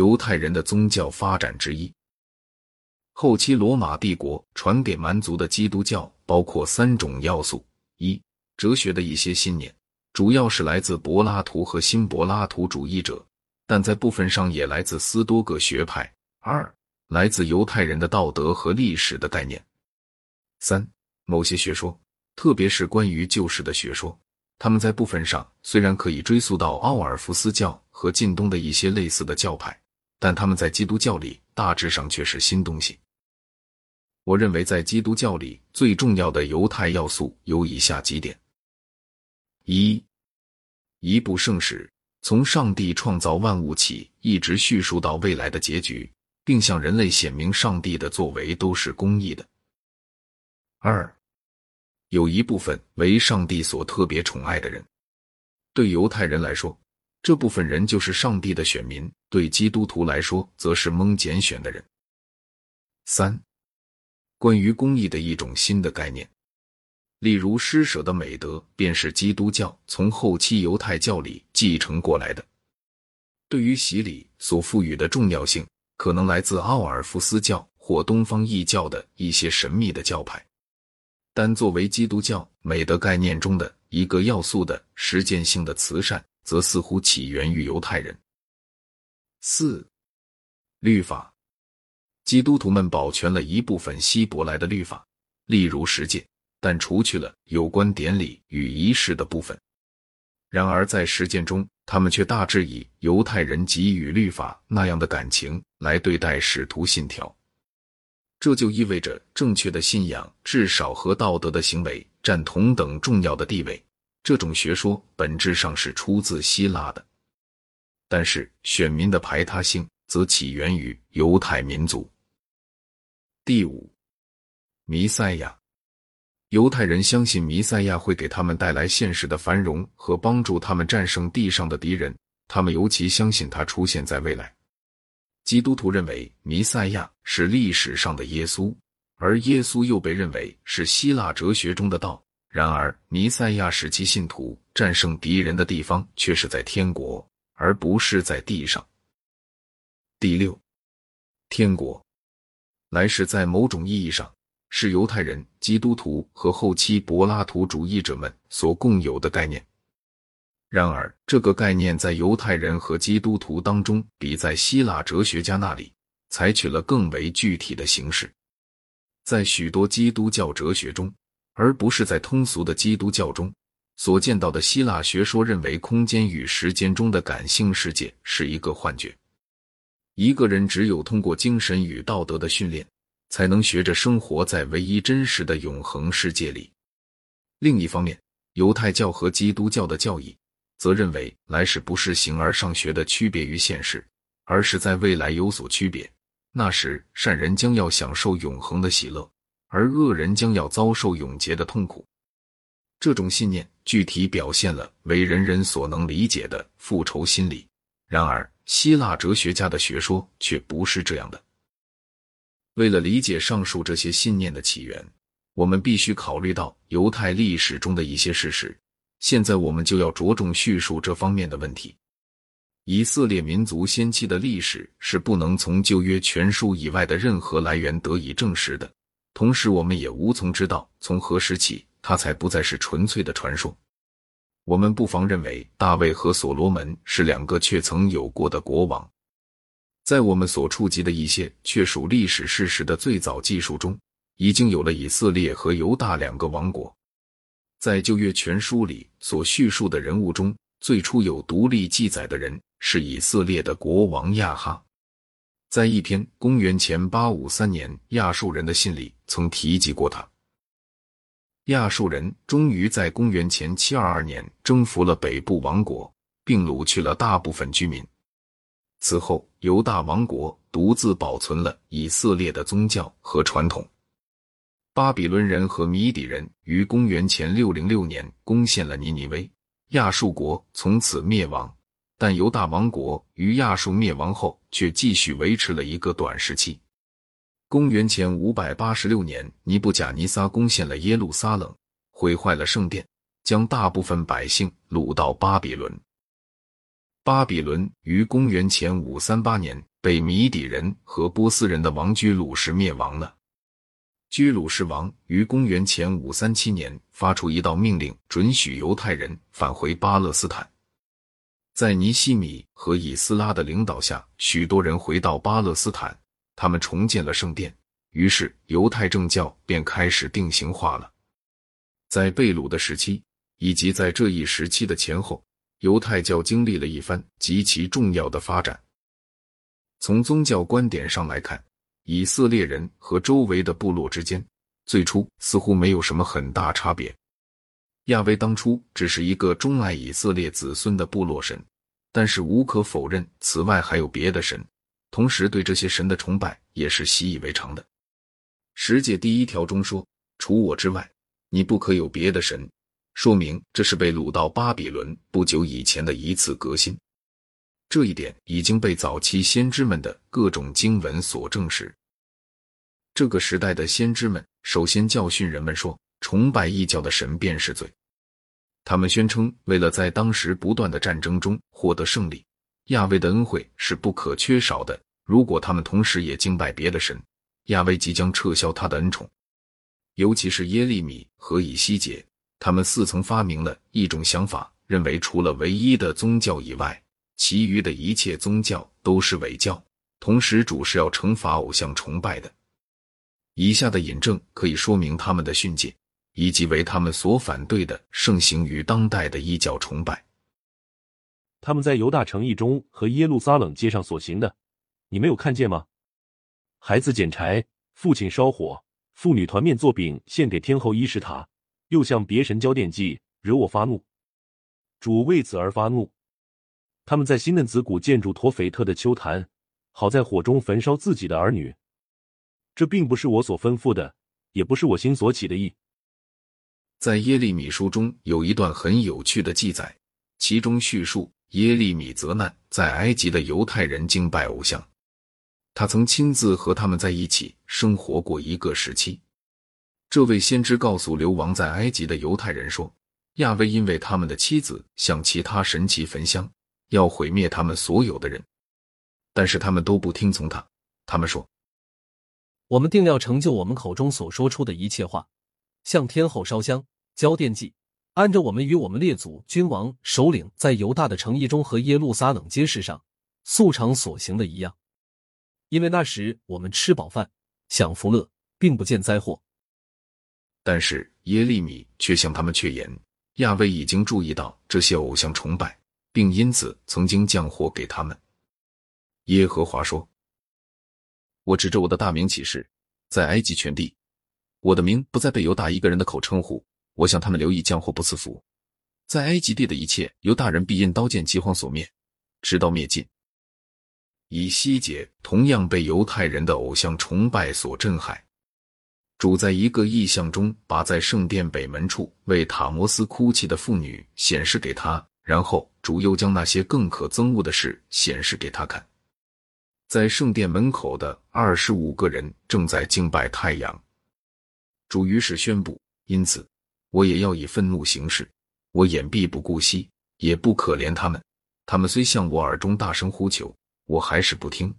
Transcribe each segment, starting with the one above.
犹太人的宗教发展之一。后期罗马帝国传给蛮族的基督教包括三种要素：一、哲学的一些信念，主要是来自柏拉图和新柏拉图主义者，但在部分上也来自斯多葛学派；二、来自犹太人的道德和历史的概念；三、某些学说，特别是关于旧世的学说，他们在部分上虽然可以追溯到奥尔夫斯教和近东的一些类似的教派，但他们在基督教里大致上却是新东西。我认为，在基督教里最重要的犹太要素有以下几点：一、一部圣史从上帝创造万物起，一直叙述到未来的结局，并向人类显明上帝的作为都是公义的；二、有一部分为上帝所特别宠爱的人，对犹太人来说，这部分人就是上帝的选民；对基督徒来说，则是蒙拣选的人。三。关于公义的一种新的概念，例如施舍的美德，便是基督教从后期犹太教里继承过来的。对于洗礼所赋予的重要性，可能来自奥尔夫斯教或东方异教的一些神秘的教派，但作为基督教美德概念中的一个要素的实践性的慈善，则似乎起源于犹太人。四、律法。基督徒们保全了一部分希伯来的律法，例如十诫，但除去了有关典礼与仪式的部分。然而在实践中，他们却大致以犹太人给予律法那样的感情来对待使徒信条。这就意味着正确的信仰至少和道德的行为占同等重要的地位。这种学说本质上是出自希腊的，但是选民的排他性则起源于犹太民族。第五，弥赛亚。犹太人相信弥赛亚会给他们带来现实的繁荣和帮助他们战胜地上的敌人。他们尤其相信他出现在未来。基督徒认为弥赛亚是历史上的耶稣，而耶稣又被认为是希腊哲学中的道。然而，弥赛亚使其信徒战胜敌人的地方却是在天国，而不是在地上。第六，天国。来世在某种意义上是犹太人、基督徒和后期柏拉图主义者们所共有的概念。然而，这个概念在犹太人和基督徒当中，比在希腊哲学家那里采取了更为具体的形式。在许多基督教哲学中，而不是在通俗的基督教中所见到的希腊学说，认为空间与时间中的感性世界是一个幻觉。一个人只有通过精神与道德的训练，才能学着生活在唯一真实的永恒世界里。另一方面，犹太教和基督教的教义则认为来世不是形而上学的区别于现实，而是在未来有所区别。那时，善人将要享受永恒的喜乐，而恶人将要遭受永劫的痛苦。这种信念具体表现了为人人所能理解的复仇心理。然而，希腊哲学家的学说却不是这样的。为了理解上述这些信念的起源，我们必须考虑到犹太历史中的一些事实。现在，我们就要着重叙述这方面的问题。以色列民族先期的历史是不能从旧约全书以外的任何来源得以证实的，同时，我们也无从知道从何时起它才不再是纯粹的传说。我们不妨认为，大卫和所罗门是两个却曾有过的国王。在我们所触及的一些确属历史事实的最早记述中，已经有了以色列和犹大两个王国。在旧约全书里所叙述的人物中，最初有独立记载的人是以色列的国王亚哈。在一篇公元前八五三年亚述人的信里曾提及过他。亚述人终于在公元前七二二年征服了北部王国，并掳去了大部分居民。此后，犹大王国独自保存了以色列的宗教和传统。巴比伦人和米底人于公元前六零六年攻陷了尼尼微，亚述国从此灭亡。但犹大王国于亚述灭亡后，却继续维持了一个短时期。公元前五百八十六年，尼布甲尼撒攻陷了耶路撒冷，毁坏了圣殿，将大部分百姓掳到巴比伦。巴比伦于公元前五三八年被米底人和波斯人的王居鲁士灭亡了。居鲁士王于公元前五三七年发出一道命令，准许犹太人返回巴勒斯坦。在尼西米和以斯拉的领导下，许多人回到巴勒斯坦，他们重建了圣殿，于是犹太正教便开始定型化了。在贝鲁的时期，以及在这一时期的前后，犹太教经历了一番极其重要的发展。从宗教观点上来看，以色列人和周围的部落之间最初似乎没有什么很大差别。亚威当初只是一个钟爱以色列子孙的部落神，但是无可否认，此外还有别的神，同时对这些神的崇拜也是习以为常的。十诫第一条中说：“除我之外，你不可有别的神。”说明这是被掳到巴比伦不久以前的一次革新。这一点已经被早期先知们的各种经文所证实。这个时代的先知们首先教训人们说，崇拜异教的神便是罪。他们宣称，为了在当时不断的战争中获得胜利，亚威的恩惠是不可缺少的。如果他们同时也敬拜别的神，亚威即将撤销他的恩宠。尤其是耶利米和以西结，他们似曾发明了一种想法，认为除了唯一的宗教以外。其余的一切宗教都是伪教，同时主是要惩罚偶像崇拜的。以下的引证可以说明他们的训诫，以及为他们所反对的盛行于当代的异教崇拜。他们在犹大城邑中和耶路撒冷街上所行的，你没有看见吗？孩子捡柴，父亲烧火，妇女团面做饼献给天后伊什塔，又向别神交奠祭，惹我发怒。主为此而发怒。他们在新嫩子谷建筑陀斐特的丘坛，好在火中焚烧自己的儿女。这并不是我所吩咐的，也不是我心所起的意。在耶利米书中有一段很有趣的记载，其中叙述耶利米责难在埃及的犹太人敬拜偶像。他曾亲自和他们在一起生活过一个时期。这位先知告诉流亡在埃及的犹太人说：“亚威因为他们的妻子向其他神祇焚香。”要毁灭他们所有的人，但是他们都不听从他。他们说：“我们定要成就我们口中所说出的一切话，向天后烧香、交奠祭，按照我们与我们列祖君王首领在犹大的城邑中和耶路撒冷街市上素常所行的一样。因为那时我们吃饱饭，享福乐，并不见灾祸。”但是耶利米却向他们确言：亚威已经注意到这些偶像崇拜。并因此曾经降祸给他们。耶和华说：“我指着我的大名起誓，在埃及全地，我的名不再被犹大一个人的口称呼。我向他们留意降祸不赐福，在埃及地的一切犹大人必因刀剑饥荒所灭，直到灭尽。以西结同样被犹太人的偶像崇拜所震撼。主在一个异象中，把在圣殿北门处为塔摩斯哭泣的妇女显示给他。”然后主又将那些更可憎恶的事显示给他看，在圣殿门口的二十五个人正在敬拜太阳。主于是宣布：因此，我也要以愤怒行事。我眼必不顾惜，也不可怜他们。他们虽向我耳中大声呼求，我还是不听。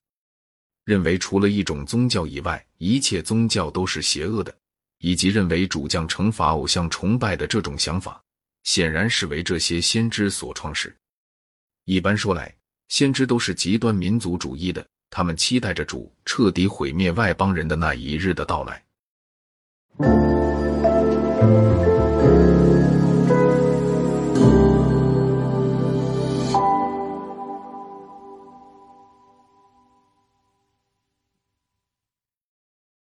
认为除了一种宗教以外，一切宗教都是邪恶的，以及认为主将惩罚偶像崇拜的这种想法。显然是为这些先知所创始。一般说来，先知都是极端民族主义的，他们期待着主彻底毁灭外邦人的那一日的到来。Thank you.